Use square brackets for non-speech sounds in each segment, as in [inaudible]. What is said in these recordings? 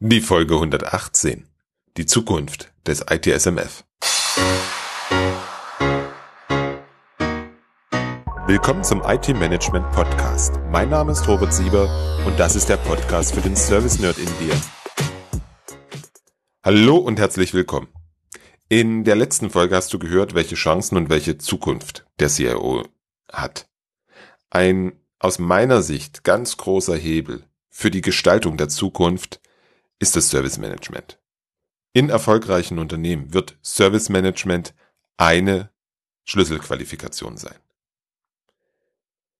Die Folge 118. Die Zukunft des ITSMF. Willkommen zum IT Management Podcast. Mein Name ist Robert Sieber und das ist der Podcast für den Service Nerd in dir. Hallo und herzlich willkommen. In der letzten Folge hast du gehört, welche Chancen und welche Zukunft der CIO hat. Ein aus meiner Sicht ganz großer Hebel für die Gestaltung der Zukunft ist das Service Management. In erfolgreichen Unternehmen wird Service Management eine Schlüsselqualifikation sein.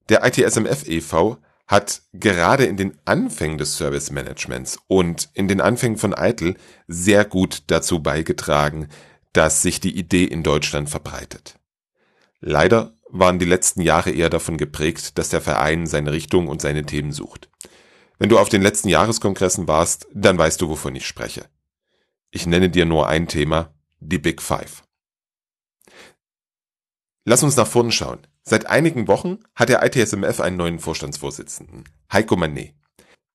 Der ITSMF e.V. hat gerade in den Anfängen des Service Managements und in den Anfängen von ITIL sehr gut dazu beigetragen, dass sich die Idee in Deutschland verbreitet. Leider waren die letzten Jahre eher davon geprägt, dass der Verein seine Richtung und seine Themen sucht. Wenn du auf den letzten Jahreskongressen warst, dann weißt du, wovon ich spreche. Ich nenne dir nur ein Thema, die Big Five. Lass uns nach vorne schauen. Seit einigen Wochen hat der ITSMF einen neuen Vorstandsvorsitzenden, Heiko Manet.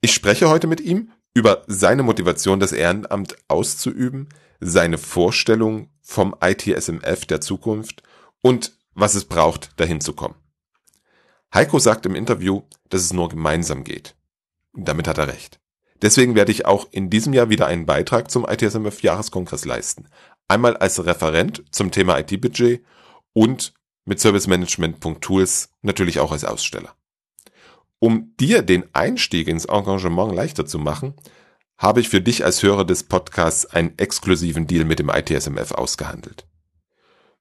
Ich spreche heute mit ihm über seine Motivation, das Ehrenamt auszuüben, seine Vorstellung vom ITSMF der Zukunft und was es braucht, dahin zu kommen. Heiko sagt im Interview, dass es nur gemeinsam geht. Damit hat er recht. Deswegen werde ich auch in diesem Jahr wieder einen Beitrag zum ITSMF Jahreskongress leisten. Einmal als Referent zum Thema IT-Budget und mit servicemanagement.tools natürlich auch als Aussteller. Um dir den Einstieg ins Engagement leichter zu machen, habe ich für dich als Hörer des Podcasts einen exklusiven Deal mit dem ITSMF ausgehandelt.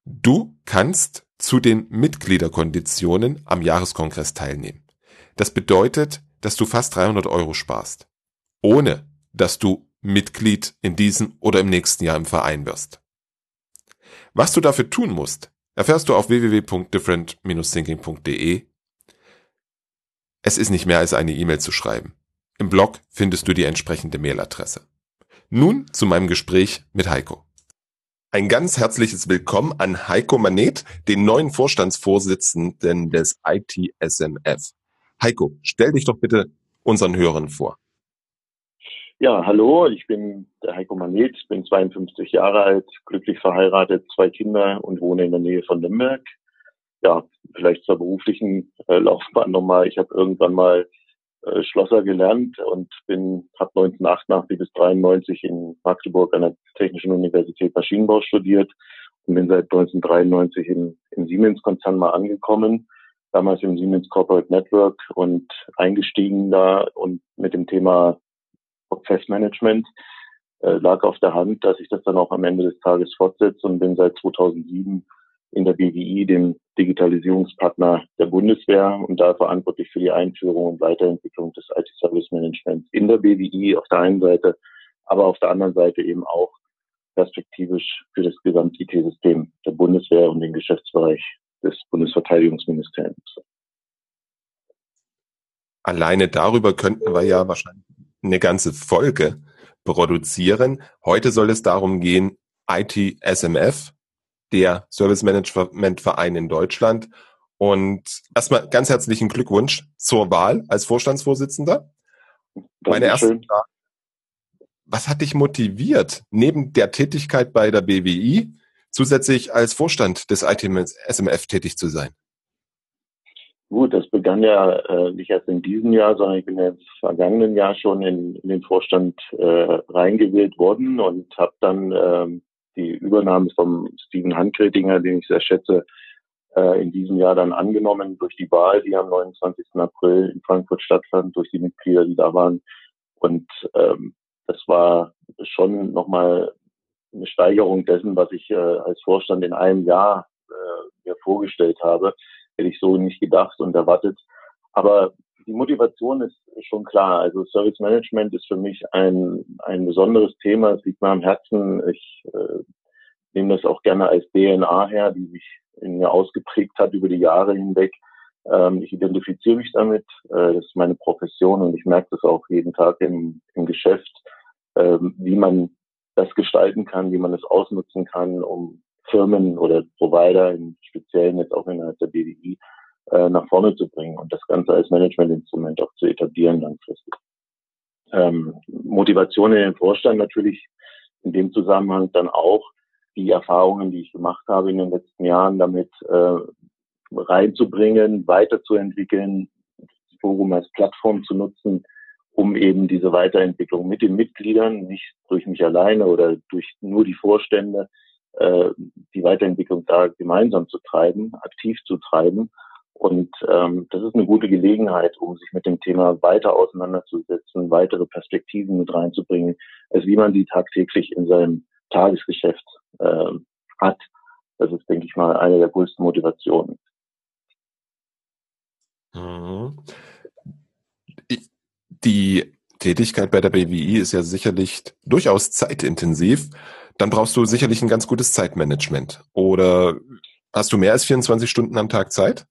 Du kannst zu den Mitgliederkonditionen am Jahreskongress teilnehmen. Das bedeutet, dass du fast 300 Euro sparst, ohne dass du Mitglied in diesem oder im nächsten Jahr im Verein wirst. Was du dafür tun musst, erfährst du auf www.different-thinking.de. Es ist nicht mehr als eine E-Mail zu schreiben. Im Blog findest du die entsprechende Mailadresse. Nun zu meinem Gespräch mit Heiko. Ein ganz herzliches Willkommen an Heiko Manet, den neuen Vorstandsvorsitzenden des ITSMF. Heiko, stell dich doch bitte unseren Hörern vor. Ja, hallo, ich bin der Heiko Manet, bin 52 Jahre alt, glücklich verheiratet, zwei Kinder und wohne in der Nähe von Nürnberg. Ja, vielleicht zur beruflichen äh, Laufbahn nochmal. Ich habe irgendwann mal äh, Schlosser gelernt und bin habe 1988 bis 93 in Magdeburg an der Technischen Universität Maschinenbau studiert und bin seit 1993 in, im Siemens-Konzern mal angekommen damals im Siemens Corporate Network und eingestiegen da und mit dem Thema Prozessmanagement äh, lag auf der Hand, dass ich das dann auch am Ende des Tages fortsetze und bin seit 2007 in der BWI, dem Digitalisierungspartner der Bundeswehr und da verantwortlich für die Einführung und Weiterentwicklung des IT-Service Managements in der BWI auf der einen Seite, aber auf der anderen Seite eben auch perspektivisch für das Gesamt-IT-System der Bundeswehr und den Geschäftsbereich des Bundesverteidigungsministeriums. Alleine darüber könnten wir ja wahrscheinlich eine ganze Folge produzieren. Heute soll es darum gehen, ITSMF, der Service Management Verein in Deutschland. Und erstmal ganz herzlichen Glückwunsch zur Wahl als Vorstandsvorsitzender. Meine erste Frage. Was hat dich motiviert, neben der Tätigkeit bei der BWI zusätzlich als Vorstand des ITSMF tätig zu sein? Gut, das begann ja äh, nicht erst in diesem Jahr, sondern ich bin ja im vergangenen Jahr schon in, in den Vorstand äh, reingewählt worden und habe dann ähm, die Übernahme vom Steven Handkretinger, den ich sehr schätze, äh, in diesem Jahr dann angenommen durch die Wahl, die am 29. April in Frankfurt stattfand, durch die Mitglieder, die da waren. Und ähm, das war schon nochmal eine Steigerung dessen, was ich äh, als Vorstand in einem Jahr äh, mir vorgestellt habe. Hätte ich so nicht gedacht und erwartet. Aber die Motivation ist schon klar. Also Service Management ist für mich ein, ein besonderes Thema. Es liegt mir am Herzen. Ich äh, nehme das auch gerne als DNA her, die sich in mir ausgeprägt hat über die Jahre hinweg. Ähm, ich identifiziere mich damit. Äh, das ist meine Profession und ich merke das auch jeden Tag im, im Geschäft, äh, wie man das gestalten kann, wie man es ausnutzen kann, um Firmen oder Provider, im Speziellen jetzt auch innerhalb der BWI, äh, nach vorne zu bringen und das Ganze als Managementinstrument auch zu etablieren langfristig. ähm, Motivation in den Vorstand natürlich in dem Zusammenhang dann auch die Erfahrungen, die ich gemacht habe in den letzten Jahren, damit äh, reinzubringen, weiterzuentwickeln, das Forum als Plattform zu nutzen, um eben diese Weiterentwicklung mit den Mitgliedern, nicht durch mich alleine oder durch nur die Vorstände, äh, die Weiterentwicklung da gemeinsam zu treiben, aktiv zu treiben. Und ähm, das ist eine gute Gelegenheit, um sich mit dem Thema weiter auseinanderzusetzen, weitere Perspektiven mit reinzubringen, als wie man sie tagtäglich in seinem Tagesgeschäft äh, hat. Das ist, denke ich mal, eine der größten Motivationen. Mhm. Die Tätigkeit bei der BWI ist ja sicherlich durchaus zeitintensiv. Dann brauchst du sicherlich ein ganz gutes Zeitmanagement. Oder hast du mehr als 24 Stunden am Tag Zeit?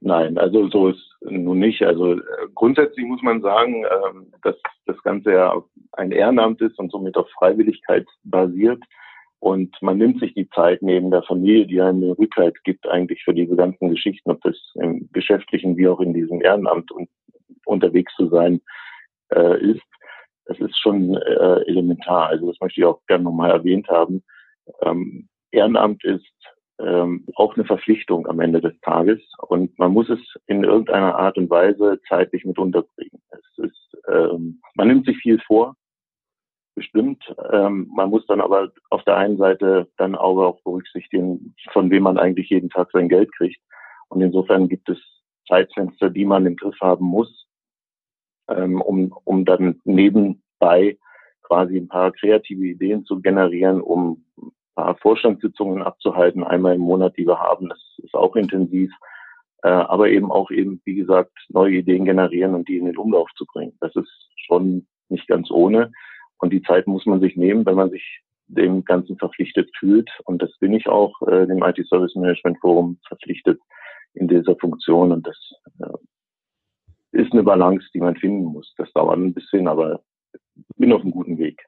Nein, also so ist nun nicht. Also äh, grundsätzlich muss man sagen, ähm, dass das Ganze ja ein Ehrenamt ist und somit auf Freiwilligkeit basiert. Und man nimmt sich die Zeit neben der Familie, die einem eine Rückhalt gibt, eigentlich für diese ganzen Geschichten, ob das im Geschäftlichen wie auch in diesem Ehrenamt und unterwegs zu sein äh, ist. Das ist schon äh, elementar. Also das möchte ich auch gerne nochmal erwähnt haben. Ähm, Ehrenamt ist ähm, auch eine Verpflichtung am Ende des Tages und man muss es in irgendeiner Art und Weise zeitlich mit unterbringen. Es ist, ähm, man nimmt sich viel vor, bestimmt. Ähm, man muss dann aber auf der einen Seite dann auch berücksichtigen, von wem man eigentlich jeden Tag sein Geld kriegt. Und insofern gibt es Zeitfenster, die man im Griff haben muss, ähm, um, um dann nebenbei quasi ein paar kreative Ideen zu generieren, um ein paar Vorstandssitzungen abzuhalten, einmal im Monat, die wir haben. Das ist auch intensiv. Äh, aber eben auch eben, wie gesagt, neue Ideen generieren und die in den Umlauf zu bringen. Das ist schon nicht ganz ohne. Und die Zeit muss man sich nehmen, wenn man sich dem Ganzen verpflichtet fühlt. Und das bin ich auch äh, dem IT Service Management Forum verpflichtet in dieser Funktion. Und das äh, ist eine Balance, die man finden muss. Das dauert ein bisschen, aber bin auf einem guten Weg.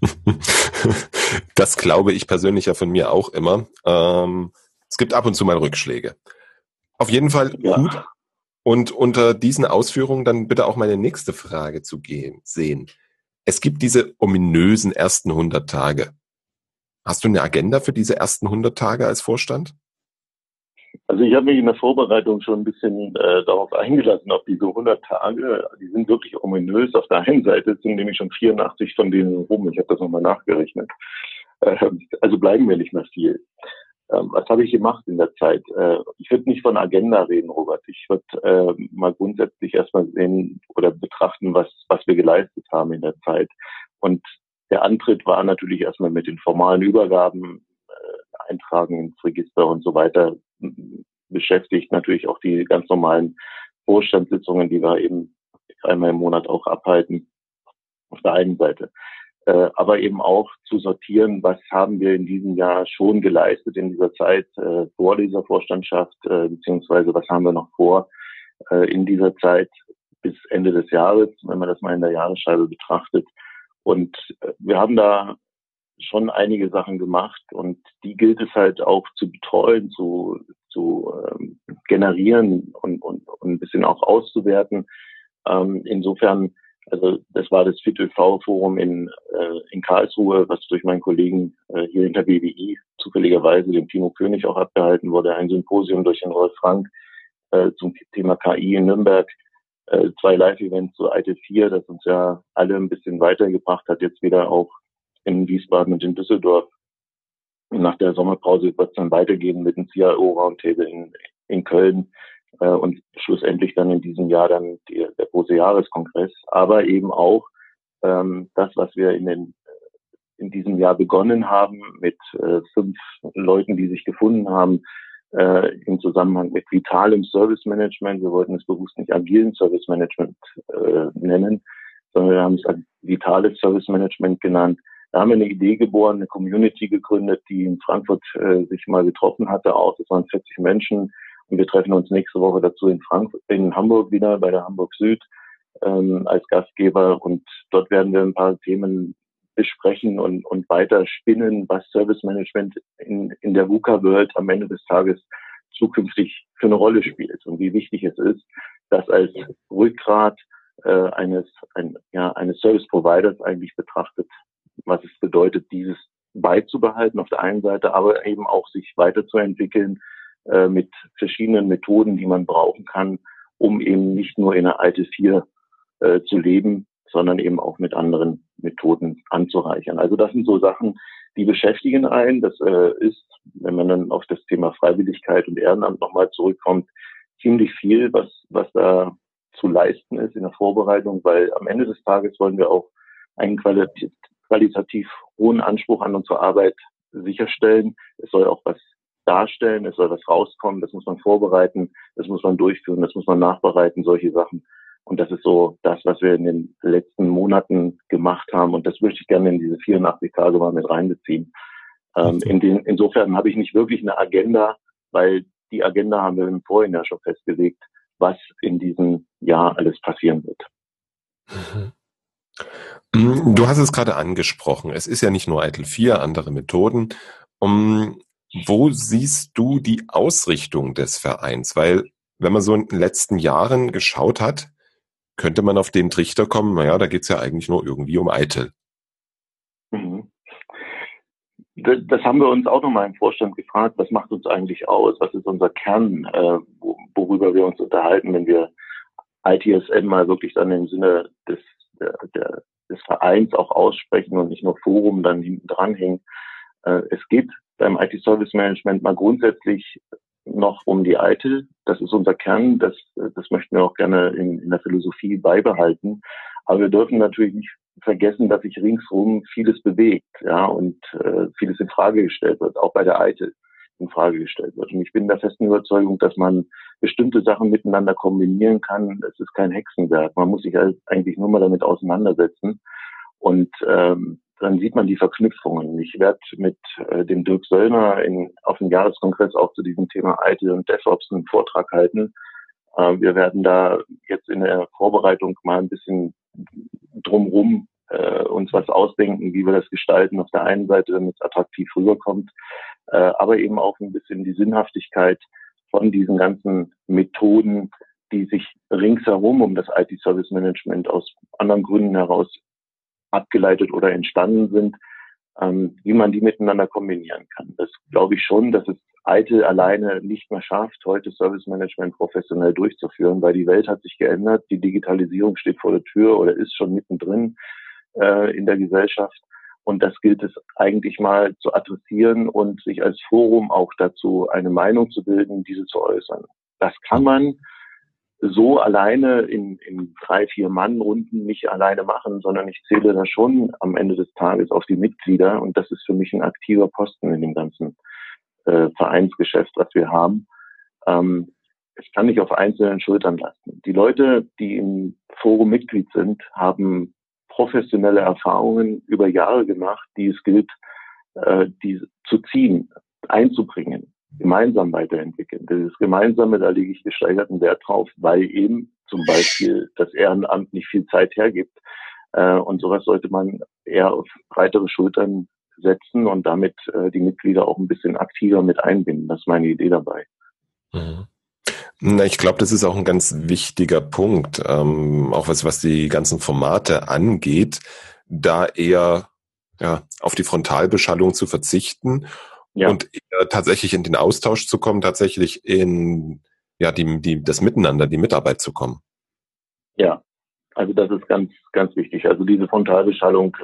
[laughs] Das glaube ich persönlich ja von mir auch immer. Ähm, es gibt ab und zu mal Rückschläge. Auf jeden Fall ja. gut. Und unter diesen Ausführungen dann bitte auch meine nächste Frage zu gehen, sehen. Es gibt diese ominösen ersten 100 Tage. Hast du eine Agenda für diese ersten 100 Tage als Vorstand? Also ich habe mich in der Vorbereitung schon ein bisschen äh, darauf eingelassen, auf diese 100 Tage. Die sind wirklich ominös. Auf der einen Seite sind nämlich schon 84 von denen rum. Ich habe das nochmal nachgerechnet. Äh, also bleiben wir nicht mehr viel. Ähm, was habe ich gemacht in der Zeit? Äh, ich würde nicht von Agenda reden, Robert. Ich würde äh, mal grundsätzlich erstmal sehen oder betrachten, was, was wir geleistet haben in der Zeit. Und der Antritt war natürlich erstmal mit den formalen Übergaben, äh, Eintragen ins Register und so weiter beschäftigt. Natürlich auch die ganz normalen Vorstandssitzungen, die wir eben einmal im Monat auch abhalten. Auf der einen Seite äh, aber eben auch zu sortieren, was haben wir in diesem Jahr schon geleistet in dieser Zeit äh, vor dieser Vorstandschaft, äh, beziehungsweise was haben wir noch vor äh, in dieser Zeit bis Ende des Jahres, wenn man das mal in der Jahresscheibe betrachtet. Und äh, wir haben da schon einige Sachen gemacht und die gilt es halt auch zu betreuen, zu, zu ähm, generieren und, und, und ein bisschen auch auszuwerten. Ähm, insofern also das war das FIT-ÖV-Forum in, äh, in Karlsruhe, was durch meinen Kollegen äh, hier in der BWI zufälligerweise, dem Timo König, auch abgehalten wurde. Ein Symposium durch den Rolf Frank äh, zum Thema KI in Nürnberg. Äh, zwei Live-Events zu IT4, das uns ja alle ein bisschen weitergebracht hat, jetzt wieder auch in Wiesbaden und in Düsseldorf. Und nach der Sommerpause wird es dann weitergehen mit dem CIO-Roundtable in, in Köln äh, und schlussendlich dann in diesem Jahr dann die, der große Jahreskongress, aber eben auch ähm, das, was wir in den in diesem Jahr begonnen haben mit äh, fünf Leuten, die sich gefunden haben äh, im Zusammenhang mit vitalem Service Management. Wir wollten es bewusst nicht agilen Service Management äh, nennen, sondern wir haben es als vitales Service Management genannt. Da haben wir eine Idee geboren, eine Community gegründet, die in Frankfurt äh, sich mal getroffen hatte auch. Das waren 40 Menschen, und wir treffen uns nächste Woche dazu in Frankfurt, in Hamburg wieder bei der Hamburg Süd ähm, als Gastgeber. Und dort werden wir ein paar Themen besprechen und, und weiter spinnen, was Service Management in, in der VUCA-World am Ende des Tages zukünftig für eine Rolle spielt und wie wichtig es ist, das als Rückgrat äh, eines, ein, ja, eines Service Providers eigentlich betrachtet, was es bedeutet, dieses beizubehalten auf der einen Seite, aber eben auch sich weiterzuentwickeln äh, mit verschiedenen Methoden, die man brauchen kann, um eben nicht nur in der alte 4 äh, zu leben, sondern eben auch mit anderen Methoden anzureichern. Also das sind so Sachen, die beschäftigen einen. Das äh, ist, wenn man dann auf das Thema Freiwilligkeit und Ehrenamt nochmal zurückkommt, ziemlich viel, was, was da zu leisten ist in der Vorbereitung, weil am Ende des Tages wollen wir auch einen qualitativ, qualitativ hohen Anspruch an unsere Arbeit sicherstellen. Es soll auch was darstellen, es soll was rauskommen, das muss man vorbereiten, das muss man durchführen, das muss man nachbereiten, solche Sachen. Und das ist so das, was wir in den letzten Monaten gemacht haben. Und das möchte ich gerne in diese 84 Tage mal mit reinbeziehen. Ähm, in den, insofern habe ich nicht wirklich eine Agenda, weil die Agenda haben wir im Vorhin ja schon festgelegt, was in diesem Jahr alles passieren wird. Mhm. Du hast es gerade angesprochen. Es ist ja nicht nur Eitel 4, andere Methoden. Um, wo siehst du die Ausrichtung des Vereins? Weil, wenn man so in den letzten Jahren geschaut hat, könnte man auf den Trichter kommen, naja, da geht's ja eigentlich nur irgendwie um Eitel. Mhm. Das haben wir uns auch nochmal im Vorstand gefragt, was macht uns eigentlich aus? Was ist unser Kern, äh, worüber wir uns unterhalten, wenn wir ITSM mal wirklich dann im Sinne des, der, der, des Vereins auch aussprechen und nicht nur Forum dann hinten dranhängen. Äh, es geht beim IT Service Management mal grundsätzlich noch um die alte. Das ist unser Kern. Das, das möchten wir auch gerne in, in der Philosophie beibehalten. Aber wir dürfen natürlich nicht vergessen, dass sich ringsrum vieles bewegt, ja, und äh, vieles in Frage gestellt wird, auch bei der Alte in Frage gestellt wird. Und ich bin der festen Überzeugung, dass man bestimmte Sachen miteinander kombinieren kann. Es ist kein Hexenwerk. Man muss sich halt eigentlich nur mal damit auseinandersetzen. Und ähm, dann sieht man die Verknüpfungen. Ich werde mit äh, dem Dirk Söllner in, auf dem Jahreskongress auch zu diesem Thema IT und DevOps einen Vortrag halten. Äh, wir werden da jetzt in der Vorbereitung mal ein bisschen drumrum äh, uns was ausdenken, wie wir das gestalten. Auf der einen Seite, damit es attraktiv rüberkommt, äh, aber eben auch ein bisschen die Sinnhaftigkeit von diesen ganzen Methoden, die sich ringsherum um das IT-Service Management aus anderen Gründen heraus abgeleitet oder entstanden sind, ähm, wie man die miteinander kombinieren kann. Das glaube ich schon, dass es Eitel alleine nicht mehr schafft, heute Service Management professionell durchzuführen, weil die Welt hat sich geändert, die Digitalisierung steht vor der Tür oder ist schon mittendrin äh, in der Gesellschaft. Und das gilt es eigentlich mal zu adressieren und sich als Forum auch dazu eine Meinung zu bilden, diese zu äußern. Das kann man so alleine in, in drei, vier Mann-Runden nicht alleine machen, sondern ich zähle da schon am Ende des Tages auf die Mitglieder und das ist für mich ein aktiver Posten in dem ganzen äh, Vereinsgeschäft, was wir haben. Ähm, es kann nicht auf einzelnen Schultern lasten. Die Leute, die im Forum Mitglied sind, haben professionelle Erfahrungen über Jahre gemacht, die es gilt, äh, die zu ziehen, einzubringen gemeinsam weiterentwickeln. Das Gemeinsame, da lege ich gesteigerten Wert drauf, weil eben zum Beispiel das Ehrenamt nicht viel Zeit hergibt. Äh, und sowas sollte man eher auf breitere Schultern setzen und damit äh, die Mitglieder auch ein bisschen aktiver mit einbinden. Das ist meine Idee dabei. Mhm. Na, ich glaube, das ist auch ein ganz wichtiger Punkt, ähm, auch was, was die ganzen Formate angeht, da eher ja, auf die Frontalbeschallung zu verzichten ja. und tatsächlich in den Austausch zu kommen, tatsächlich in ja die, die das Miteinander, die Mitarbeit zu kommen. Ja, also das ist ganz ganz wichtig. Also diese Frontalbeschallung,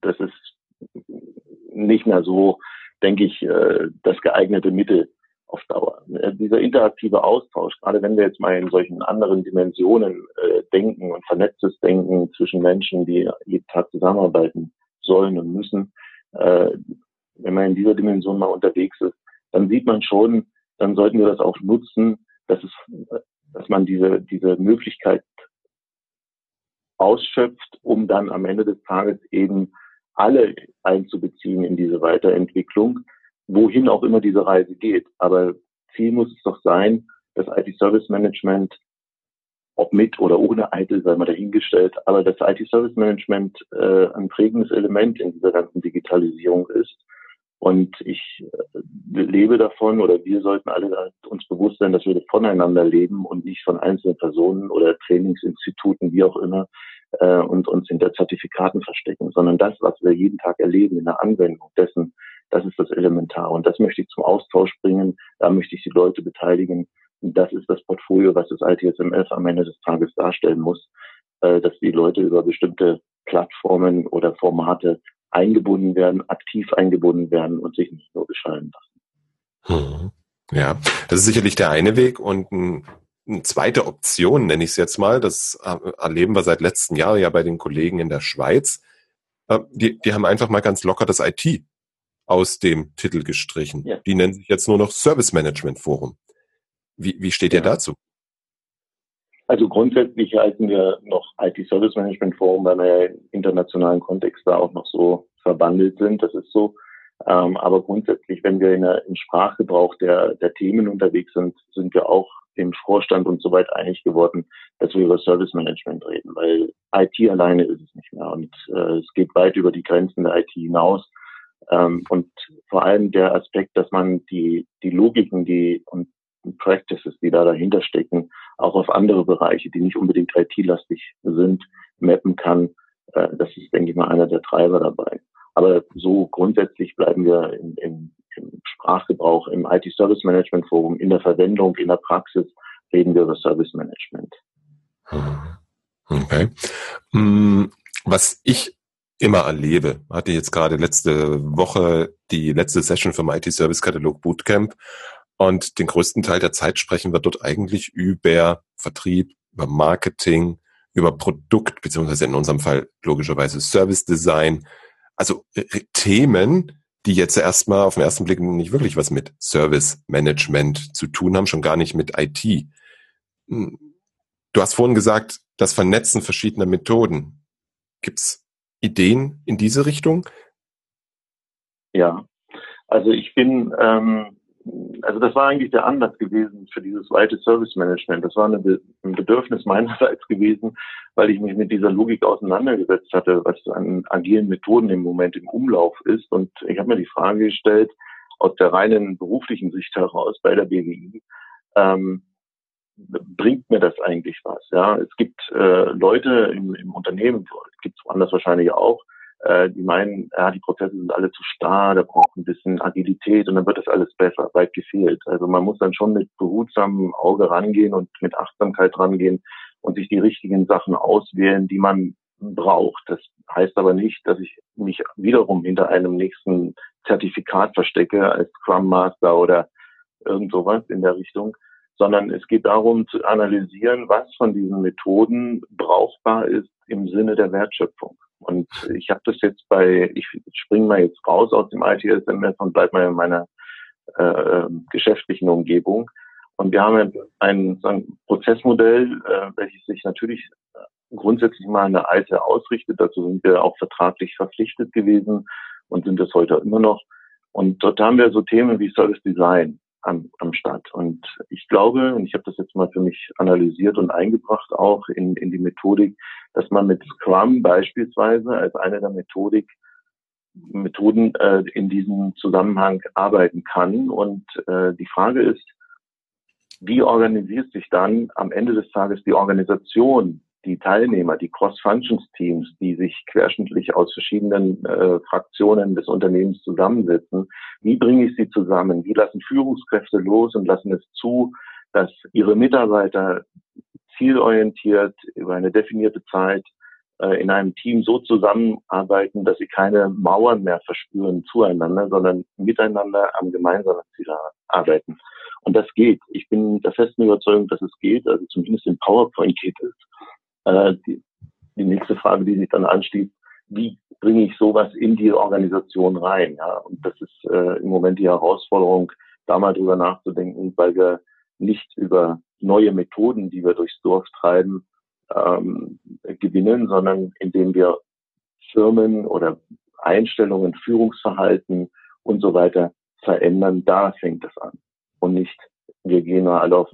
das ist nicht mehr so, denke ich, äh, das geeignete Mittel auf Dauer. Äh, dieser interaktive Austausch, gerade wenn wir jetzt mal in solchen anderen Dimensionen äh, denken und vernetztes Denken zwischen Menschen, die jeden Tag zusammenarbeiten sollen und müssen, wenn man in dieser Dimension mal unterwegs ist, dann sieht man schon, dann sollten wir das auch nutzen, dass es, dass man diese, diese Möglichkeit ausschöpft, um dann am Ende des Tages eben alle einzubeziehen in diese Weiterentwicklung, wohin auch immer diese Reise geht. Aber Ziel muss es doch sein, dass IT-Service Management, ob mit oder ohne ITIL, sei mal dahingestellt, aber dass IT-Service Management äh, ein prägendes Element in dieser ganzen Digitalisierung ist Und ich äh, lebe davon oder wir sollten alle uns bewusst sein, dass wir voneinander leben und nicht von einzelnen Personen oder Trainingsinstituten, wie auch immer, äh, und uns hinter Zertifikaten verstecken, sondern das, was wir jeden Tag erleben in der Anwendung dessen, das ist das Elementar. Und das möchte ich zum Austausch bringen. Da möchte ich die Leute beteiligen. Das ist das Portfolio, was das ITSMF am Ende des Tages darstellen muss, äh, dass die Leute über bestimmte Plattformen oder Formate eingebunden werden, aktiv eingebunden werden und sich nicht nur beschallen lassen. Hm. Ja, das ist sicherlich der eine Weg und ein, eine zweite Option, nenne ich es jetzt mal, das äh, erleben wir seit letztem Jahr ja bei den Kollegen in der Schweiz. Äh, die, die haben einfach mal ganz locker das IT aus dem Titel gestrichen. Ja. Die nennen sich jetzt nur noch Service Management Forum. Wie, wie steht ja. ihr dazu? Also grundsätzlich halten wir noch IT Service Management Forum, weil wir ja im internationalen Kontext da auch noch so verbandelt sind. Das ist so. Ähm, aber grundsätzlich, wenn wir in der, im Sprachgebrauch der, der Themen unterwegs sind, sind wir auch im Vorstand und so weit einig geworden, dass wir über Service Management reden, weil IT alleine ist es nicht mehr und äh, es geht weit über die Grenzen der IT hinaus. Ähm, und vor allem der Aspekt, dass man die, die Logiken, die und Practices, die da dahinter stecken, auch auf andere Bereiche, die nicht unbedingt IT-lastig sind, mappen kann. Äh, das ist, denke ich mal, einer der Treiber dabei. Aber so grundsätzlich bleiben wir im, im, im Sprachgebrauch, im IT-Service Management Forum, in der Verwendung, in der Praxis reden wir über Service Management. Okay. Mm, was ich immer erlebe, hatte jetzt gerade letzte Woche die letzte Session vom IT-Service Katalog Bootcamp und den größten Teil der Zeit sprechen wir dort eigentlich über Vertrieb, über Marketing, über Produkt, beziehungsweise in unserem Fall logischerweise Service Design. Also äh, Themen, die jetzt erstmal auf den ersten Blick nicht wirklich was mit Service Management zu tun haben, schon gar nicht mit IT. Hm, du hast vorhin gesagt, das Vernetzen verschiedener Methoden. Gibt's Ideen in diese Richtung? Ja, also ich bin ähm, also das war eigentlich der Anlass gewesen für dieses weite Service Management. Das war eine, ein Bedürfnis meinerseits gewesen, weil ich mich mit dieser Logik auseinandergesetzt hatte, was an agilen Methoden im Moment im Umlauf ist. Und ich habe mir die Frage gestellt, aus der reinen beruflichen Sicht heraus bei der BWI, ähm, bringt mir das eigentlich was? Ja, es gibt äh, Leute im, im Unternehmen, gibt es woanders wahrscheinlich auch, äh, die meinen, ja, die Prozesse sind alle zu starr, da braucht ein bisschen Agilität und dann wird das alles besser, weit gefehlt. Also man muss dann schon mit behutsamem Auge rangehen und mit Achtsamkeit rangehen und sich die richtigen Sachen auswählen, die man braucht. Das heißt aber nicht, dass ich mich wiederum hinter einem nächsten Zertifikat verstecke als Scrum Master oder irgend sowas in der Richtung, sondern es geht darum zu analysieren, was von diesen Methoden brauchbar ist im Sinne der Wertschöpfung. Und ich habe das jetzt bei, ich springe mal jetzt raus aus dem ITSMS und bleib mal in meiner äh, geschäftlichen Umgebung. Und wir haben ein, ein Prozessmodell, äh, welches sich natürlich grundsätzlich mal an der Alte ausrichtet. Dazu sind wir auch vertraglich verpflichtet gewesen und sind es heute immer noch. Und dort haben wir so Themen wie Service Design am, am Start. Und ich glaube, und ich habe das jetzt mal für mich analysiert und eingebracht auch in, in die Methodik, dass man mit Scrum beispielsweise als eine der Methodik Methoden äh, in diesem Zusammenhang arbeiten kann. Und äh, die Frage ist, wie organisiert sich dann am Ende des Tages die Organisation die Teilnehmer, die Cross-Functions-Teams, die sich querschnittlich aus verschiedenen äh, Fraktionen des Unternehmens zusammensetzen, wie bringe ich sie zusammen? Wie lassen Führungskräfte los und lassen es zu, dass ihre Mitarbeiter zielorientiert über eine definierte Zeit äh, in einem Team so zusammenarbeiten, dass sie keine Mauern mehr verspüren zueinander, sondern miteinander am gemeinsamen Ziel arbeiten. Und das geht. Ich bin der festen Überzeugung, dass es geht. Also zumindest in PowerPoint geht es. Äh, die, die nächste Frage, die sich dann anschließt, wie bringe ich sowas in die Organisation rein? Ja? Und das ist äh, im Moment die Herausforderung, da mal drüber nachzudenken, weil wir nicht über neue Methoden, die wir durchs Dorf treiben, ähm, gewinnen, sondern indem wir Firmen oder Einstellungen, Führungsverhalten und so weiter verändern. Da fängt es an. Und nicht, wir gehen mal alle auf,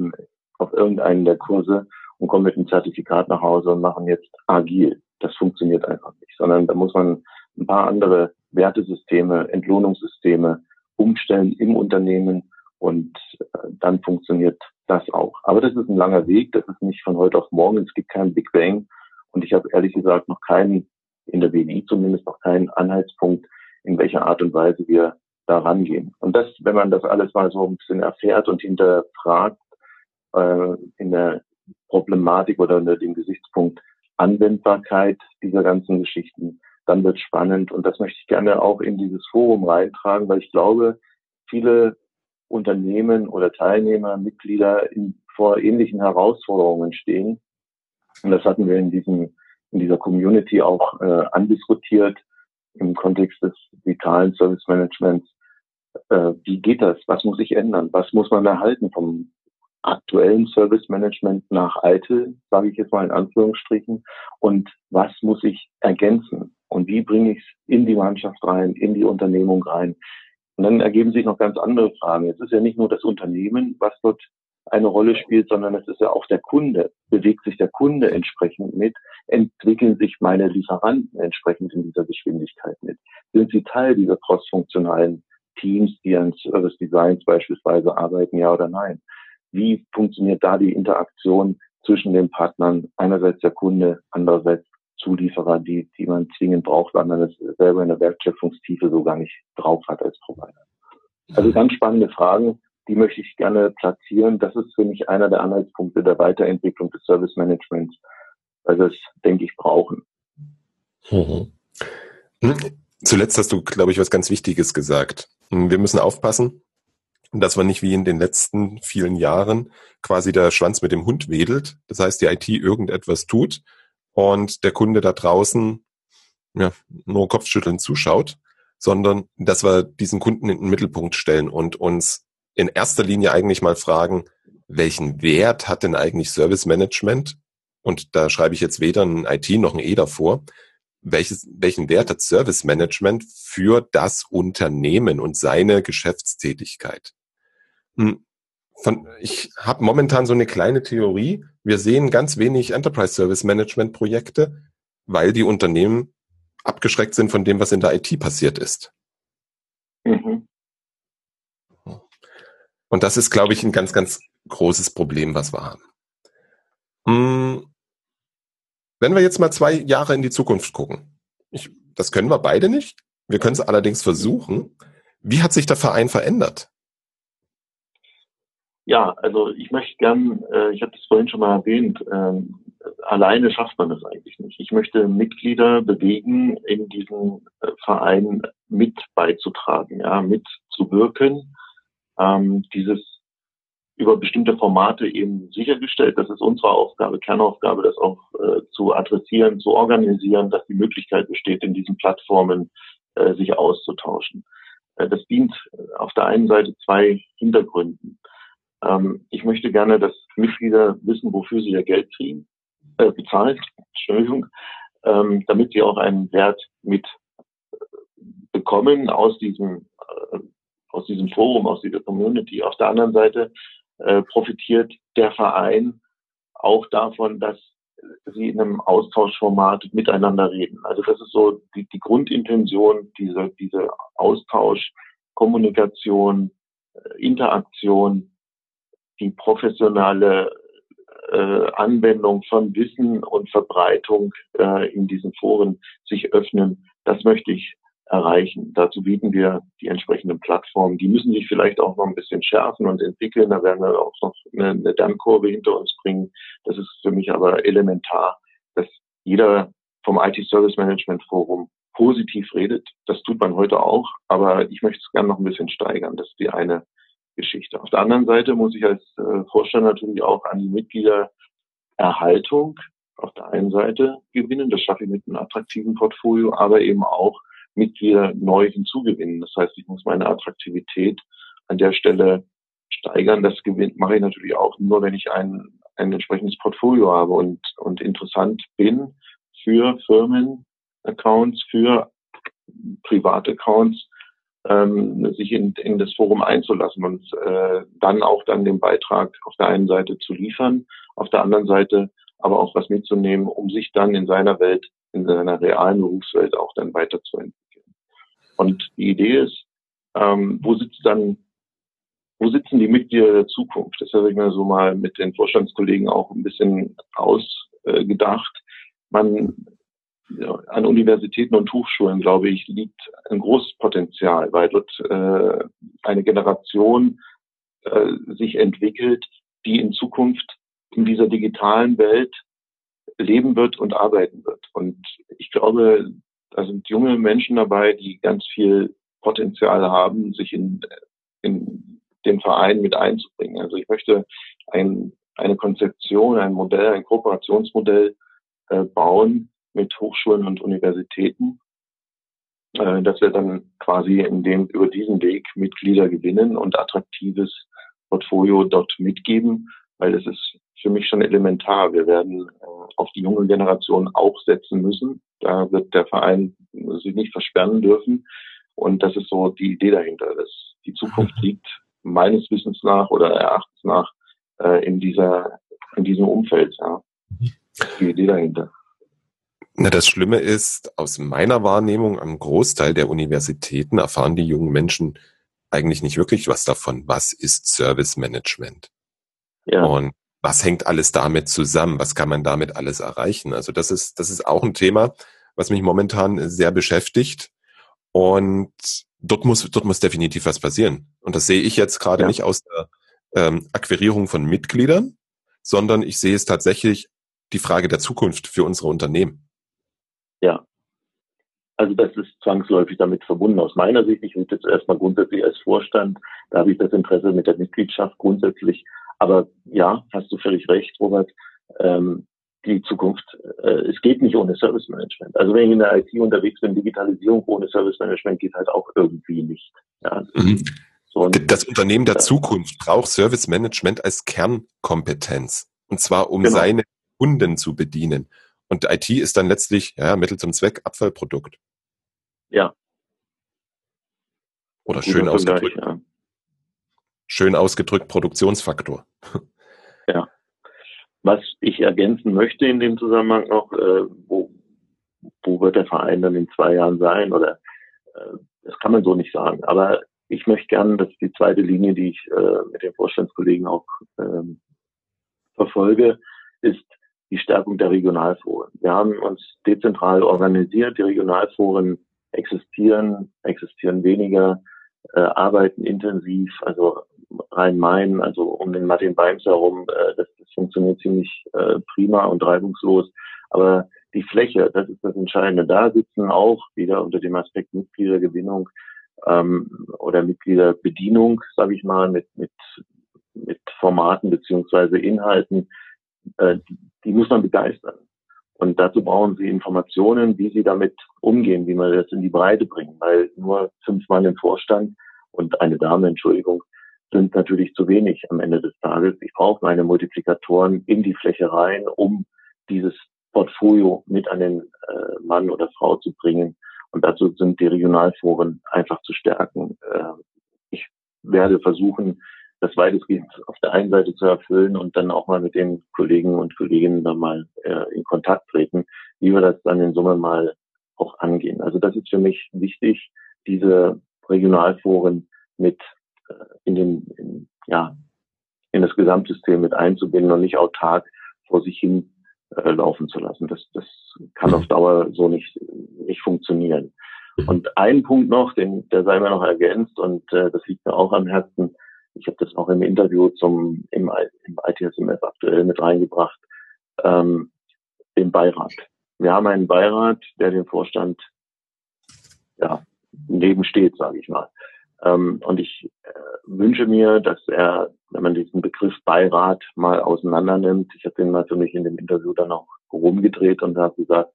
auf irgendeinen der Kurse und kommen mit einem Zertifikat nach Hause und machen jetzt agil. Das funktioniert einfach nicht, sondern da muss man ein paar andere Wertesysteme, Entlohnungssysteme umstellen im Unternehmen und äh, dann funktioniert das auch. Aber das ist ein langer Weg, das ist nicht von heute auf morgen, es gibt keinen Big Bang und ich habe ehrlich gesagt noch keinen, in der BNI zumindest noch keinen Anhaltspunkt, in welcher Art und Weise wir da rangehen. Und das, wenn man das alles mal so ein bisschen erfährt und hinterfragt, äh, in der Problematik oder unter dem Gesichtspunkt Anwendbarkeit dieser ganzen Geschichten, dann wird spannend. Und das möchte ich gerne auch in dieses Forum reintragen, weil ich glaube, viele Unternehmen oder Teilnehmer, Mitglieder in, vor ähnlichen Herausforderungen stehen. Und das hatten wir in diesem, in dieser Community auch äh, andiskutiert im Kontext des vitalen Service Managements. Äh, wie geht das? Was muss sich ändern? Was muss man erhalten vom aktuellen Service Management nach alte, sage ich jetzt mal in Anführungsstrichen, und was muss ich ergänzen und wie bringe ich es in die Mannschaft rein, in die Unternehmung rein. Und dann ergeben sich noch ganz andere Fragen. Es ist ja nicht nur das Unternehmen, was dort eine Rolle spielt, sondern es ist ja auch der Kunde. Bewegt sich der Kunde entsprechend mit? Entwickeln sich meine Lieferanten entsprechend in dieser Geschwindigkeit mit? Sind sie Teil dieser crossfunktionalen Teams, die an Service Designs beispielsweise arbeiten, ja oder nein? Wie funktioniert da die Interaktion zwischen den Partnern, einerseits der Kunde, andererseits Zulieferer, die, die man zwingend braucht, weil man das selber in der Wertschöpfungstiefe so gar nicht drauf hat als Provider. Also ganz spannende Fragen, die möchte ich gerne platzieren. Das ist für mich einer der Anhaltspunkte der Weiterentwicklung des Service Managements, weil wir es, denke ich, brauchen. Mhm. Zuletzt hast du, glaube ich, was ganz Wichtiges gesagt. Wir müssen aufpassen, dass man nicht wie in den letzten vielen Jahren quasi der Schwanz mit dem Hund wedelt. Das heißt, die IT irgendetwas tut und der Kunde da draußen ja, nur Kopfschütteln zuschaut, sondern dass wir diesen Kunden in den Mittelpunkt stellen und uns in erster Linie eigentlich mal fragen, welchen Wert hat denn eigentlich Service Management? Und da schreibe ich jetzt weder ein IT noch ein E davor. Welches, welchen Wert hat Service Management für das Unternehmen und seine Geschäftstätigkeit? Hm, von, ich habe momentan so eine kleine Theorie. Wir sehen ganz wenig Enterprise Service Management Projekte, weil die Unternehmen abgeschreckt sind von dem, was in der IT passiert ist. Mhm. Und das ist, glaube ich, ein ganz, ganz großes Problem, was wir haben. Hm, wenn wir jetzt mal zwei Jahre in die Zukunft gucken, ich, das können wir beide nicht. Wir können es allerdings versuchen. Wie hat sich der Verein verändert? Ja, also ich möchte gern, äh, ich habe das vorhin schon mal erwähnt, ähm, alleine schafft man das eigentlich nicht. Ich möchte Mitglieder bewegen, in diesen äh, Verein mit beizutragen, ja, mitzuwirken, ähm, dieses über bestimmte Formate eben sichergestellt. Das ist unsere Aufgabe, Kernaufgabe, das auch äh, zu adressieren, zu organisieren, dass die Möglichkeit besteht, in diesen Plattformen äh, sich auszutauschen. Äh, das dient äh, auf der einen Seite zwei Hintergründen. Ähm, ich möchte gerne, dass Mitglieder wissen, wofür sie ihr Geld kriegen, äh, bezahlt, Entschuldigung, ähm, damit sie auch einen Wert mit äh, bekommen aus diesem, äh, aus diesem Forum, aus dieser Community. Auf der anderen Seite äh, profitiert der Verein auch davon, dass sie in einem Austauschformat miteinander reden. Also das ist so die, die Grundintention, diese, diese Austausch, Kommunikation, äh, Interaktion, die professionelle äh, Anwendung von Wissen und Verbreitung äh, in diesen Foren sich öffnen, das möchte ich erreichen. Dazu bieten wir die entsprechenden Plattformen. Die müssen sich vielleicht auch noch ein bisschen schärfen und entwickeln. Da werden wir auch noch eine, eine Lernkurve hinter uns bringen. Das ist für mich aber elementar, dass jeder vom IT Service Management Forum positiv redet. Das tut man heute auch, aber ich möchte es gerne noch ein bisschen steigern. Das ist die eine Geschichte. Auf der anderen Seite muss ich als äh, Vorstand natürlich auch an die Mitgliedererhaltung auf der einen Seite gewinnen. Das schaffe ich mit einem attraktiven Portfolio, aber eben auch Mitglieder neu hinzugewinnen. Das heißt, ich muss meine Attraktivität an der Stelle steigern. Das gewinnt, mache ich natürlich auch nur, wenn ich ein, ein entsprechendes Portfolio habe und, und interessant bin für Firmenaccounts, für Privataccounts, ähm, sich in, in das Forum einzulassen und äh, dann auch dann den Beitrag auf der einen Seite zu liefern, auf der anderen Seite aber auch was mitzunehmen, um sich dann in seiner Welt, in seiner realen Berufswelt auch dann weiterzuentwickeln. Und die Idee ist, ähm, wo sitzt dann, wo sitzen die Mitglieder der Zukunft? Das habe ich mir so mal mit den Vorstandskollegen auch ein bisschen ausgedacht. Man ja, an Universitäten und Hochschulen, glaube ich, liegt ein großes Potenzial, weil dort äh, eine Generation äh, sich entwickelt, die in Zukunft in dieser digitalen Welt leben wird und arbeiten wird. Und ich glaube, da sind junge Menschen dabei, die ganz viel Potenzial haben, sich in, in den Verein mit einzubringen. Also ich möchte ein, eine Konzeption, ein Modell, ein Kooperationsmodell äh, bauen mit Hochschulen und Universitäten, äh, dass wir dann quasi in dem, über diesen Weg Mitglieder gewinnen und attraktives Portfolio dort mitgeben, weil das ist für mich schon elementar. Wir werden äh, auf die junge Generation auch setzen müssen. Da wird der Verein sich nicht versperren dürfen. Und das ist so die Idee dahinter. Dass die Zukunft mhm. liegt meines Wissens nach oder Erachtens nach äh, in dieser, in diesem Umfeld. Ja. Die Idee dahinter. Na, das Schlimme ist, aus meiner Wahrnehmung, am Großteil der Universitäten erfahren die jungen Menschen eigentlich nicht wirklich was davon. Was ist Service Management? Ja. Und was hängt alles damit zusammen? Was kann man damit alles erreichen? Also das ist, das ist auch ein Thema, was mich momentan sehr beschäftigt. Und dort muss, dort muss definitiv was passieren. Und das sehe ich jetzt gerade ja. nicht aus der ähm, Akquirierung von Mitgliedern, sondern ich sehe es tatsächlich die Frage der Zukunft für unsere Unternehmen. Ja. Also das ist zwangsläufig damit verbunden. Aus meiner Sicht, ich würde jetzt erstmal grundsätzlich als Vorstand, da habe ich das Interesse mit der Mitgliedschaft grundsätzlich aber ja, hast du völlig recht, Robert. Ähm, die Zukunft, äh, es geht nicht ohne Service Management. Also wenn ich in der IT unterwegs bin, Digitalisierung ohne Service Management geht halt auch irgendwie nicht. Ja, mhm. so das Unternehmen der Zukunft braucht Service Management als Kernkompetenz. Und zwar, um genau. seine Kunden zu bedienen. Und IT ist dann letztlich, ja, Mittel zum Zweck Abfallprodukt. Ja. Oder schön ausgedrückt. Ja schön ausgedrückt Produktionsfaktor. [laughs] Ja. Was ich ergänzen möchte in dem Zusammenhang noch, äh, wo, wo wird der Verein dann in zwei Jahren sein oder äh, das kann man so nicht sagen. Aber ich möchte gerne, dass die zweite Linie, die ich äh, mit den Vorstandskollegen auch ähm, verfolge, ist die Stärkung der Regionalforen. Wir haben uns dezentral organisiert. Die Regionalforen existieren, existieren weniger, äh, arbeiten intensiv. Also Rhein-Main, also um den Martin Beims herum, äh, das, das funktioniert ziemlich äh, prima und reibungslos. Aber die Fläche, das ist das Entscheidende. Da sitzen auch wieder unter dem Aspekt Mitgliedergewinnung ähm, oder Mitgliederbedienung, sage ich mal, mit, mit, mit Formaten beziehungsweise Inhalten, äh, die, muss man begeistern. Und dazu brauchen sie Informationen, wie sie damit umgehen, wie man das in die Breite bringen, weil nur fünf Mann im Vorstand und eine Dame, Entschuldigung, sind natürlich zu wenig am Ende des Tages. Ich brauche meine Multiplikatoren in die Fläche rein, um dieses Portfolio mit an den äh, Mann oder Frau zu bringen. Und dazu sind die Regionalforen einfach zu stärken. Äh, ich werde versuchen, das weitestgehend auf der einen Seite zu erfüllen und dann auch mal mit den Kollegen und Kolleginnen dann mal äh, in Kontakt treten, wie wir das dann in Summe mal auch angehen. Also das ist für mich wichtig, diese Regionalforen mit in den, in, ja, in das Gesamtsystem mit einzubinden und nicht autark vor sich hin äh, laufen zu lassen. Das, das kann auf Dauer so nicht, nicht funktionieren. Und ein Punkt noch, den, der sei mir noch ergänzt und äh, das liegt mir auch am Herzen. Ich habe das auch im Interview zum im, im ITSMF aktuell mit reingebracht, ähm, den Beirat. Wir haben einen Beirat, der den Vorstand ja, nebensteht, sage ich mal. Ähm, und ich äh, wünsche mir, dass er, wenn man diesen Begriff Beirat mal auseinander nimmt, ich habe den mich in dem Interview dann auch rumgedreht und habe gesagt,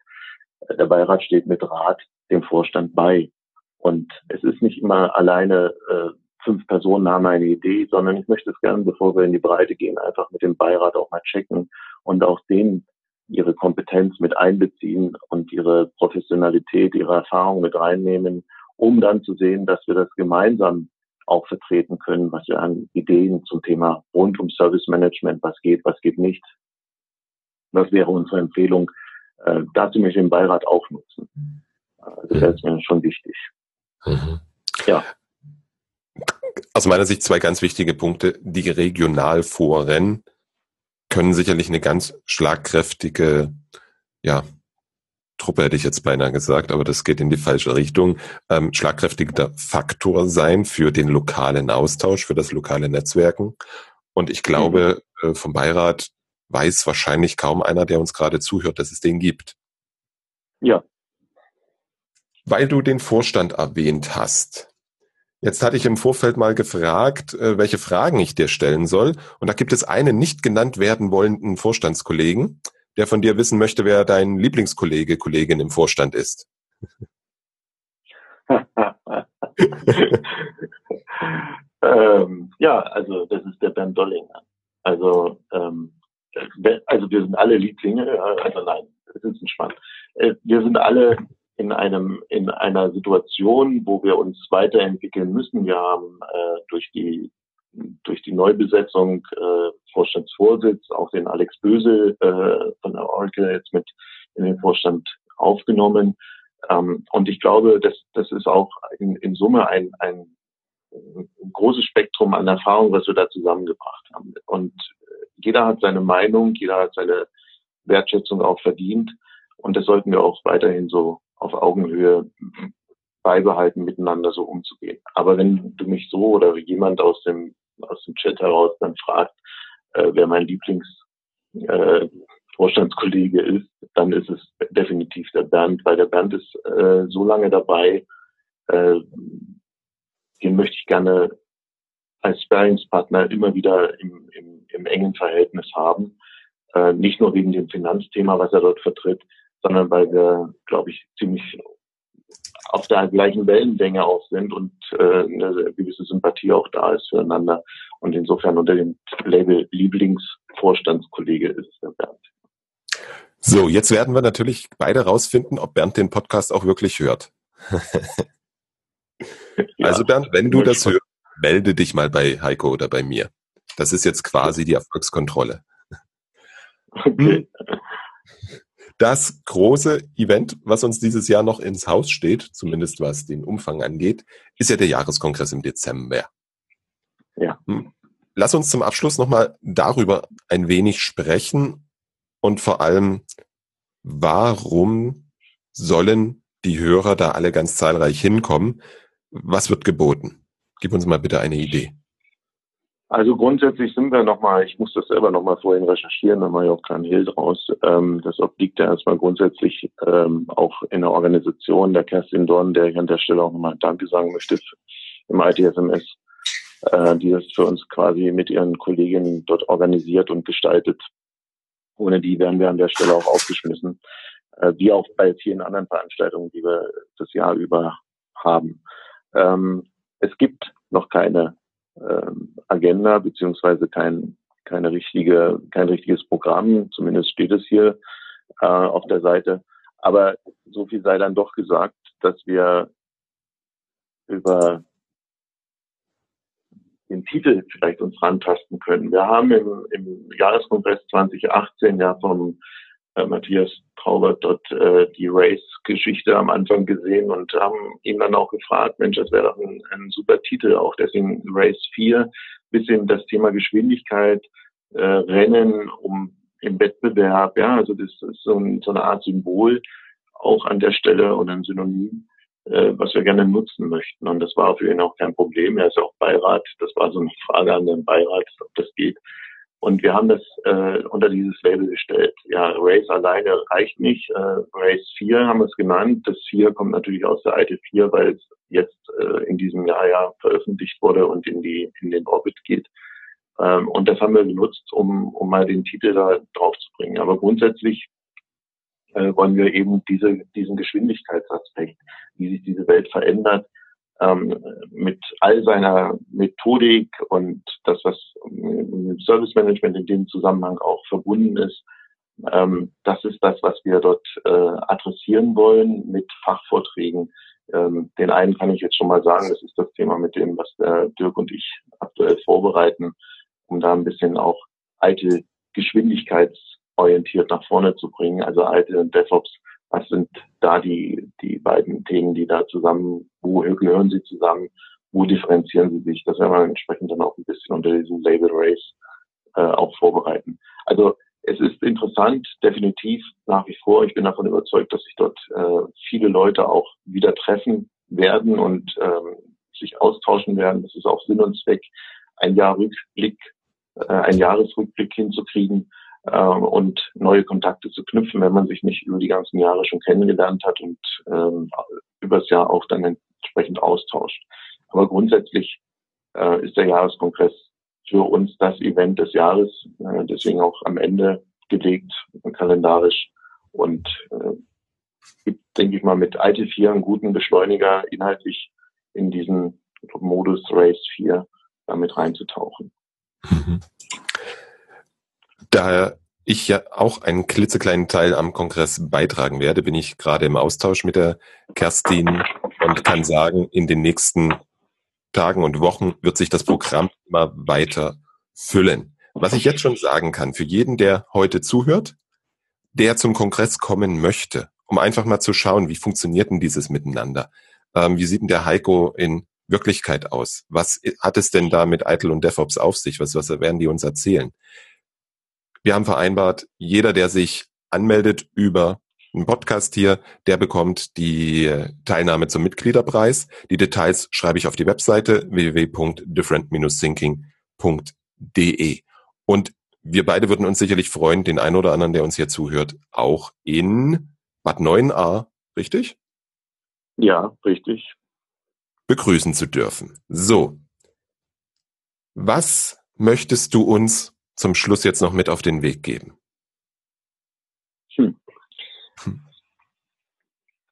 äh, der Beirat steht mit Rat dem Vorstand bei. Und es ist nicht immer alleine äh, fünf Personen haben eine Idee, sondern ich möchte es gerne, bevor wir in die Breite gehen, einfach mit dem Beirat auch mal checken und auch denen ihre Kompetenz mit einbeziehen und ihre Professionalität, ihre Erfahrung mit reinnehmen um dann zu sehen, dass wir das gemeinsam auch vertreten können, was wir an Ideen zum Thema rund um Service Management, was geht, was geht nicht. Das wäre unsere Empfehlung. Äh, dazu möchte ich den Beirat auch nutzen. Also das ist mir schon wichtig. Mhm. Ja. Aus meiner Sicht zwei ganz wichtige Punkte. Die Regionalforen können sicherlich eine ganz schlagkräftige, ja, Truppe hätte ich jetzt beinahe gesagt, aber das geht in die falsche Richtung, ähm, schlagkräftiger Faktor sein für den lokalen Austausch, für das lokale Netzwerken. Und ich glaube, mhm. äh, vom Beirat weiß wahrscheinlich kaum einer, der uns gerade zuhört, dass es den gibt. Ja. Weil du den Vorstand erwähnt hast. Jetzt hatte ich im Vorfeld mal gefragt, äh, welche Fragen ich dir stellen soll. Und da gibt es einen nicht genannt werden wollenden Vorstandskollegen, der von dir wissen möchte, wer dein Lieblingskollege, Kollegin im Vorstand ist. ähm, ja, also das ist der Bernd Dollinger. Also, ähm, also wir sind alle Lieblinge, also nein, das ist entspannt. Äh, wir sind alle in einem in einer Situation, wo wir uns weiterentwickeln müssen. Wir haben äh, durch die durch die Neubesetzung äh, Vorstandsvorsitz auch den Alex Böse äh, von der Oracle jetzt mit in den Vorstand aufgenommen. Ähm, und ich glaube, das, das ist auch in, in Summe ein, ein, ein großes Spektrum an Erfahrung, was wir da zusammengebracht haben. Und jeder hat seine Meinung, jeder hat seine Wertschätzung auch verdient. Und das sollten wir auch weiterhin so auf Augenhöhe beibehalten, miteinander so umzugehen. Aber wenn du mich so oder jemand aus dem aus dem Chat heraus dann fragt, äh, wer mein Lieblings äh, ist, dann ist es definitiv der Bernd, weil der Bernd ist äh, so lange dabei, äh, den möchte ich gerne als Sparringspartner immer wieder im, im, im engen Verhältnis haben. Äh, nicht nur wegen dem Finanzthema, was er dort vertritt, sondern weil wir, glaube ich, ziemlich auf der gleichen Wellenlänge auch sind und äh, eine gewisse Sympathie auch da ist füreinander. Und insofern unter dem Label Lieblingsvorstandskollege ist es der Bernd. So, jetzt werden wir natürlich beide rausfinden, ob Bernd den Podcast auch wirklich hört. [laughs] also Bernd, wenn du das hörst, melde dich mal bei Heiko oder bei mir. Das ist jetzt quasi die Erfolgskontrolle. Okay. Das große Event, was uns dieses Jahr noch ins Haus steht, zumindest was den Umfang angeht, ist ja der Jahreskongress im Dezember. Ja. Hm. Lass uns zum Abschluss nochmal darüber ein wenig sprechen und vor allem, warum sollen die Hörer da alle ganz zahlreich hinkommen? Was wird geboten? Gib uns mal bitte eine Idee. Also grundsätzlich sind wir nochmal, ich muss das selber nochmal vorhin recherchieren, da mache ich auch keinen Hehl draus. Ähm, das obliegt ja erstmal grundsätzlich ähm, auch in der Organisation der Kerstin Dorn, der ich an der Stelle auch nochmal Danke sagen möchte im ITSMS, äh, die das für uns quasi mit ihren Kolleginnen dort organisiert und gestaltet. Ohne die wären wir an der Stelle auch aufgeschmissen, äh, wie auch bei vielen anderen Veranstaltungen, die wir das Jahr über haben. Ähm, es gibt noch keine ähm, Agenda beziehungsweise kein, keine richtige, kein richtiges Programm. Zumindest steht es hier äh, auf der Seite. Aber so viel sei dann doch gesagt, dass wir über den Titel vielleicht uns rantasten können. Wir haben im, im Jahreskongress 2018 ja vom Matthias Traubert dort äh, die Race-Geschichte am Anfang gesehen und haben ihn dann auch gefragt, Mensch, das wäre doch ein, ein, super Titel, auch deswegen Race 4, bisschen das Thema Geschwindigkeit, äh, Rennen um im Wettbewerb, ja, also das ist so, ein, so eine Art Symbol auch an der Stelle und ein Synonym, äh, was wir gerne nutzen möchten. Und das war für ihn auch kein Problem. Er ist auch Beirat. Das war so eine Frage an den Beirat, ob das geht. Und wir haben das äh, unter dieses Label gestellt. Ja, Race alleine reicht nicht. Äh, Race 4 haben wir es genannt. Das 4 kommt natürlich aus der IT 4, weil es jetzt äh, in diesem Jahr ja veröffentlicht wurde und in die in den Orbit geht. Ähm, und das haben wir genutzt, um, um mal den Titel da drauf zu bringen. Aber grundsätzlich äh, wollen wir eben diese, diesen Geschwindigkeitsaspekt, wie sich diese Welt verändert, ähm, mit all seiner Methodik und das, was mit Service Management in dem Zusammenhang auch verbunden ist, ähm, das ist das, was wir dort äh, adressieren wollen mit Fachvorträgen. Ähm, den einen kann ich jetzt schon mal sagen, das ist das Thema mit dem, was der Dirk und ich aktuell vorbereiten, um da ein bisschen auch alte geschwindigkeitsorientiert nach vorne zu bringen. Also alte DevOps, was sind da die, die beiden Themen, die da zusammen wo gehören sie zusammen, wo differenzieren sie sich. Das werden wir entsprechend dann auch ein bisschen unter diesem Label Race äh, auch vorbereiten. Also es ist interessant, definitiv nach wie vor. Ich bin davon überzeugt, dass sich dort äh, viele Leute auch wieder treffen werden und ähm, sich austauschen werden. Das ist auch Sinn und Zweck, ein Jahr Rückblick, äh, ein Jahresrückblick hinzukriegen äh, und neue Kontakte zu knüpfen, wenn man sich nicht über die ganzen Jahre schon kennengelernt hat und ähm, übers Jahr auch dann entsprechend austauscht. Aber grundsätzlich äh, ist der Jahreskongress für uns das Event des Jahres, äh, deswegen auch am Ende gelegt, kalendarisch und äh, gibt, denke ich mal, mit IT4 einen guten Beschleuniger inhaltlich in diesen Modus Race 4 damit reinzutauchen. Mhm. Da ich ja auch einen klitzekleinen Teil am Kongress beitragen werde, bin ich gerade im Austausch mit der Kerstin und kann sagen, in den nächsten Tagen und Wochen wird sich das Programm immer weiter füllen. Was ich jetzt schon sagen kann, für jeden, der heute zuhört, der zum Kongress kommen möchte, um einfach mal zu schauen, wie funktioniert denn dieses Miteinander? Ähm, wie sieht denn der Heiko in Wirklichkeit aus? Was hat es denn da mit Eitel und DevOps auf sich? Was, was werden die uns erzählen? Wir haben vereinbart, jeder, der sich anmeldet über einen Podcast hier, der bekommt die Teilnahme zum Mitgliederpreis. Die Details schreibe ich auf die Webseite www.different-thinking.de. Und wir beide würden uns sicherlich freuen, den einen oder anderen, der uns hier zuhört, auch in Bad 9a, richtig? Ja, richtig. Begrüßen zu dürfen. So. Was möchtest du uns zum Schluss jetzt noch mit auf den Weg geben? Hm. hm.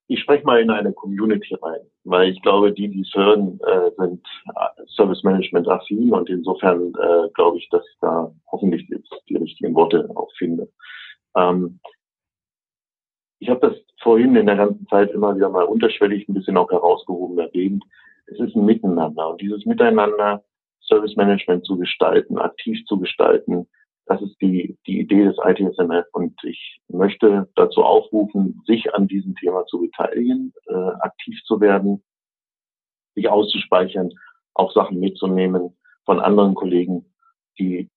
Ich spreche mal in eine Community rein, weil ich glaube, die, die es hören, äh, sind äh, Service Management affin und insofern äh, glaube ich, dass ich da hoffentlich jetzt die richtigen Worte auch finde. Ähm, ich habe das vorhin in der ganzen Zeit immer wieder mal unterschwellig ein bisschen auch herausgehoben erwähnt. Es ist ein Miteinander und dieses Miteinander Service Management zu gestalten, aktiv zu gestalten. Das ist die, die Idee des ITSMF und ich möchte dazu aufrufen, sich an diesem Thema zu beteiligen, äh, aktiv zu werden, sich auszuspeichern, auch Sachen mitzunehmen von anderen Kollegen, die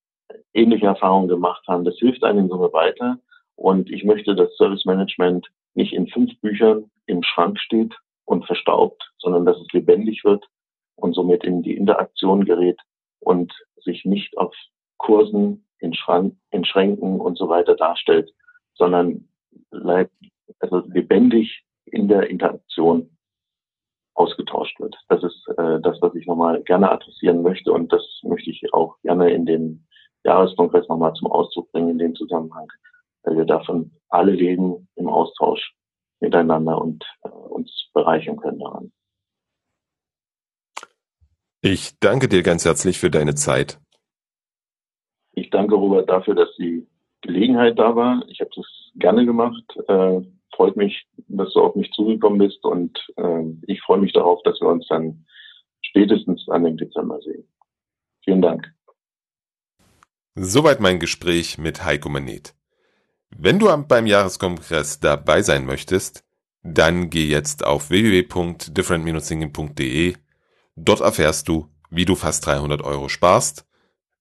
ähnliche Erfahrungen gemacht haben. Das hilft einem in weiter. Und ich möchte, dass Service Management nicht in fünf Büchern im Schrank steht und verstaubt, sondern dass es lebendig wird, und somit in die Interaktion gerät und sich nicht auf Kursen in, Schrank, in Schränken und so weiter darstellt, sondern also lebendig in der Interaktion ausgetauscht wird. Das ist äh, das, was ich nochmal gerne adressieren möchte und das möchte ich auch gerne in dem Jahreskongress nochmal zum Ausdruck bringen in dem Zusammenhang, weil wir davon alle leben im Austausch miteinander und äh, uns bereichern können daran. Ich danke dir ganz herzlich für deine Zeit. Ich danke Robert dafür, dass die Gelegenheit da war. Ich habe das gerne gemacht. Äh, freut mich, dass du auf mich zugekommen bist und äh, ich freue mich darauf, dass wir uns dann spätestens an dem Dezember sehen. Vielen Dank. Soweit mein Gespräch mit Heiko Manet. Wenn du beim Jahreskongress dabei sein möchtest, dann geh jetzt auf www.different-thinking.de Dort erfährst du, wie du fast 300 Euro sparst.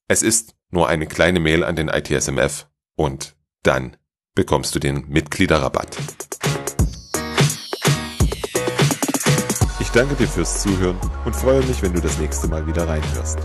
Es ist nur eine kleine Mail an den ITSMF und dann bekommst du den Mitgliederrabatt. Ich danke dir fürs Zuhören und freue mich, wenn du das nächste Mal wieder reinhörst.